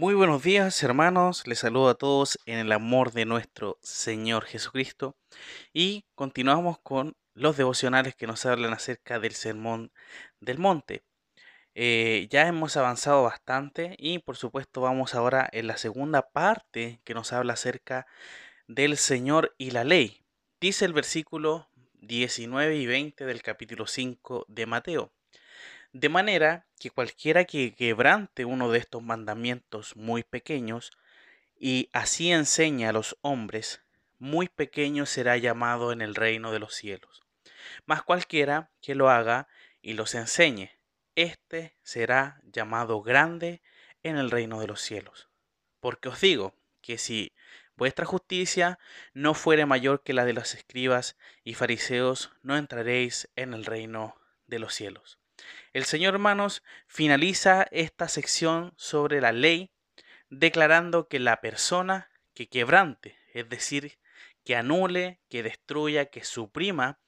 Muy buenos días hermanos, les saludo a todos en el amor de nuestro Señor Jesucristo y continuamos con los devocionales que nos hablan acerca del sermón del monte. Eh, ya hemos avanzado bastante y por supuesto vamos ahora en la segunda parte que nos habla acerca del Señor y la ley. Dice el versículo 19 y 20 del capítulo 5 de Mateo. De manera que cualquiera que quebrante uno de estos mandamientos muy pequeños y así enseña a los hombres, muy pequeño será llamado en el reino de los cielos. Mas cualquiera que lo haga y los enseñe, éste será llamado grande en el reino de los cielos. Porque os digo que si vuestra justicia no fuere mayor que la de los escribas y fariseos, no entraréis en el reino de los cielos. El Señor, hermanos, finaliza esta sección sobre la ley declarando que la persona que quebrante, es decir, que anule, que destruya, que suprima,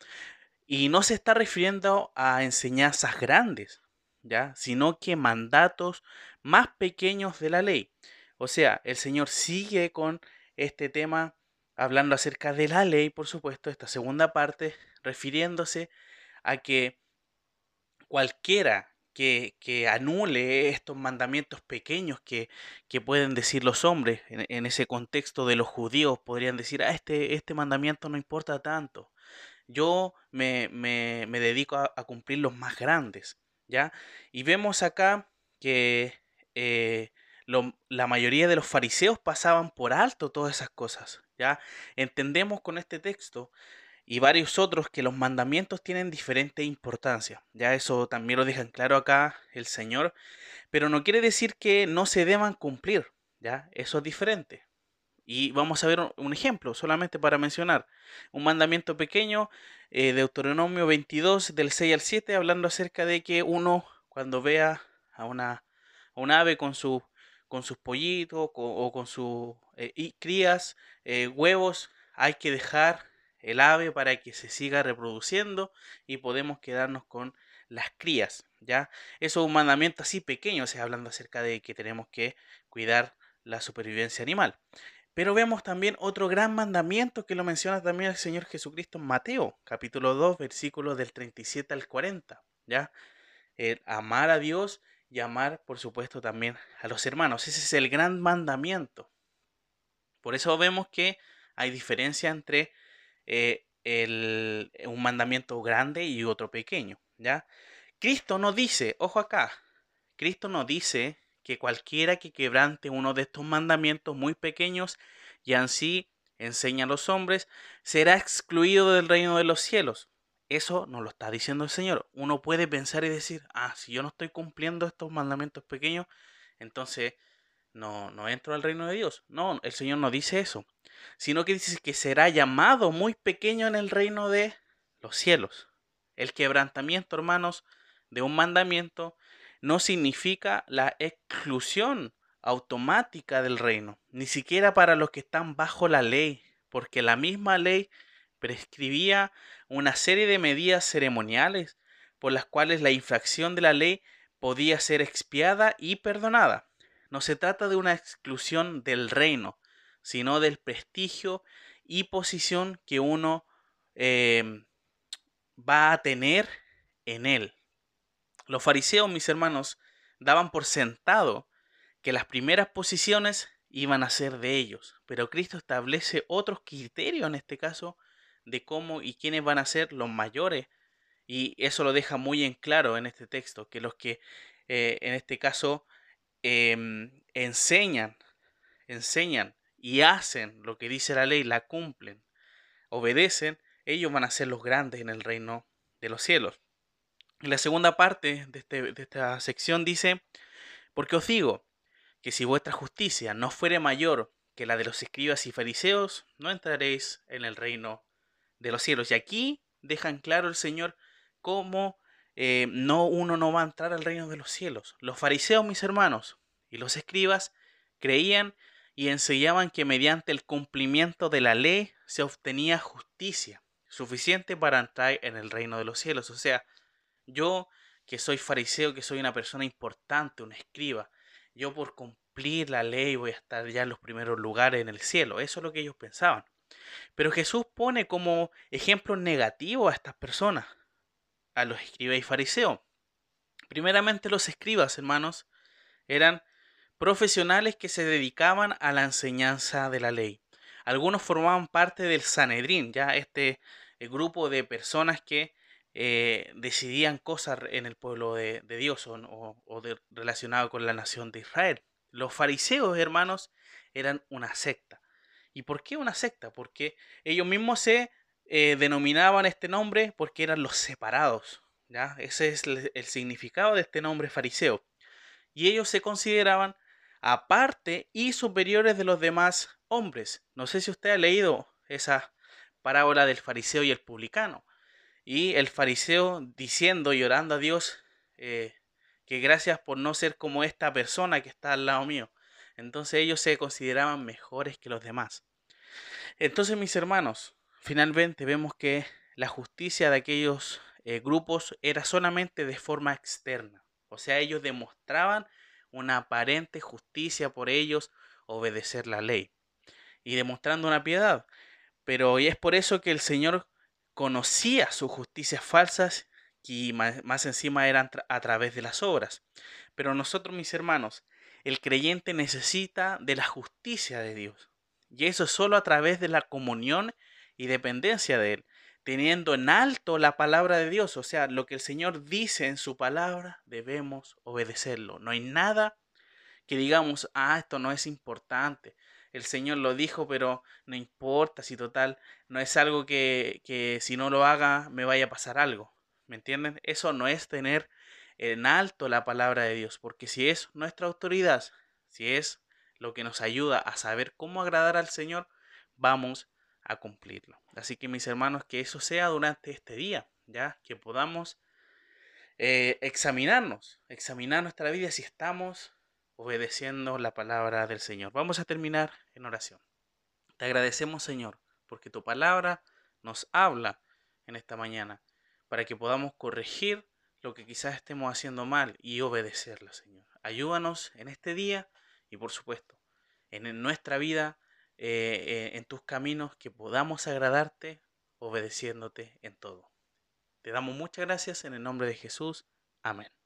y no se está refiriendo a enseñanzas grandes, ¿ya? sino que mandatos más pequeños de la ley. O sea, el Señor sigue con este tema hablando acerca de la ley, por supuesto, esta segunda parte, refiriéndose a que cualquiera que, anule estos mandamientos pequeños que, pueden decir los hombres en, ese contexto de los judíos, podrían decir, ah, este, este mandamiento no importa tanto. Yo me, dedico a, cumplir los más grandes, ¿ya? Y vemos acá que eh, la mayoría de los fariseos pasaban por alto todas esas cosas, ¿ya? Entendemos con este texto y varios otros que los mandamientos tienen diferente importancia. Ya eso también lo dejan claro acá el Señor, pero no quiere decir que no se deban cumplir, ya eso es diferente. Y vamos a ver un ejemplo, solamente para mencionar. Un mandamiento pequeño, eh, Deuteronomio 22, del 6 al 7, hablando acerca de que uno, cuando vea a una, un ave con, su, con sus pollitos o con sus eh, crías, eh, huevos, hay que dejar el ave para que se siga reproduciendo y podemos quedarnos con las crías, ¿ya? Eso es un mandamiento así pequeño, o hablando acerca de que tenemos que cuidar la supervivencia animal. Pero vemos también otro gran mandamiento que lo menciona también el Señor Jesucristo en Mateo, capítulo 2, versículos del 37 al 40, ¿ya? El amar a Dios y amar, por supuesto, también a los hermanos. Ese es el gran mandamiento. Por eso vemos que hay diferencia entre eh, el, un mandamiento grande y otro pequeño, ¿ya? Cristo no dice, ojo acá, Cristo no dice que cualquiera que quebrante uno de estos mandamientos muy pequeños y así enseña a los hombres, será excluido del reino de los cielos. Eso no lo está diciendo el Señor. Uno puede pensar y decir, ah, si yo no estoy cumpliendo estos mandamientos pequeños, entonces no, no entro al reino de Dios. No, el Señor no dice eso, sino que dice que será llamado muy pequeño en el reino de los cielos. El quebrantamiento, hermanos, de un mandamiento no significa la exclusión automática del reino, ni siquiera para los que están bajo la ley, porque la misma ley prescribía una serie de medidas ceremoniales por las cuales la infracción de la ley podía ser expiada y perdonada. No se trata de una exclusión del reino, sino del prestigio y posición que uno em, va a tener en él. Los fariseos, mis hermanos, daban por sentado que las primeras posiciones iban a ser de ellos, pero Cristo establece otros criterios en este caso de cómo y quiénes van a ser los mayores y eso lo deja muy en claro en este texto, que los que eh, en este caso Em, enseñan, enseñan y hacen lo que dice la ley, la cumplen, obedecen, ellos van a ser los grandes en el reino de los cielos. Y la segunda parte de, este, de esta sección dice, porque os digo que si vuestra justicia no fuere mayor que la de los escribas y fariseos, no entraréis en el reino de los cielos. Y aquí dejan claro el Señor cómo eh, no, uno no va a entrar al reino de los cielos. Los fariseos, mis hermanos, y los escribas creían y enseñaban que mediante el cumplimiento de la ley se obtenía justicia suficiente para entrar en el reino de los cielos. O sea, yo que soy fariseo, que soy una persona importante, un escriba, yo por cumplir la ley voy a estar ya en los primeros lugares en el cielo. Eso es lo que ellos pensaban. Pero Jesús pone como ejemplo negativo a estas personas, a los escribas y fariseos. Primeramente los escribas, hermanos, eran profesionales que se dedicaban a la enseñanza de la ley. Algunos formaban parte del Sanedrín, ya este eh, grupo de personas que eh, decidían cosas en el pueblo de, Dios o, relacionado con la nación de Israel. Los fariseos, hermanos, eran una secta. ¿Y por qué una secta? Porque ellos mismos se eh, denominaban este nombre porque eran los separados. ¿ya? Ese es el significado de este nombre fariseo. Y ellos se consideraban aparte y superiores de los demás hombres. No sé si usted ha leído esa parábola del fariseo y el publicano. Y el fariseo diciendo y orando a Dios eh, que gracias por no ser como esta persona que está al lado mío. Entonces ellos se consideraban mejores que los demás. Entonces mis hermanos, finalmente vemos que la justicia de aquellos eh, grupos era solamente de forma externa. O sea, ellos demostraban una aparente justicia por ellos obedecer la ley y demostrando una piedad. Pero y es por eso que el Señor conocía sus justicias falsas y más, encima eran a través de las obras. Pero nosotros, mis hermanos, el creyente necesita de la justicia de Dios. Y eso solo a través de la comunión y dependencia de Él, teniendo en alto la palabra de Dios. O sea, lo que el Señor dice en su palabra, debemos obedecerlo. No hay nada que digamos, ah, esto no es importante el Señor lo dijo, pero no importa si total, no es algo que, que si no lo haga me vaya a pasar algo. ¿Me entienden? Eso no es tener en alto la palabra de Dios, porque si es nuestra autoridad, si es lo que nos ayuda a saber cómo agradar al Señor, vamos a cumplirlo. Así que mis hermanos, que eso sea durante este día, ya que podamos eh, examinarnos, examinar nuestra vida si estamos obedeciendo la palabra del Señor. Vamos a terminar en oración. Te agradecemos, Señor, porque tu palabra nos habla en esta mañana para que podamos corregir lo que quizás estemos haciendo mal y obedecerla, Señor. Ayúdanos en este día y, por supuesto, en nuestra vida, eh, en tus caminos, que podamos agradarte obedeciéndote en todo. Te damos muchas gracias en el nombre de Jesús. Amén.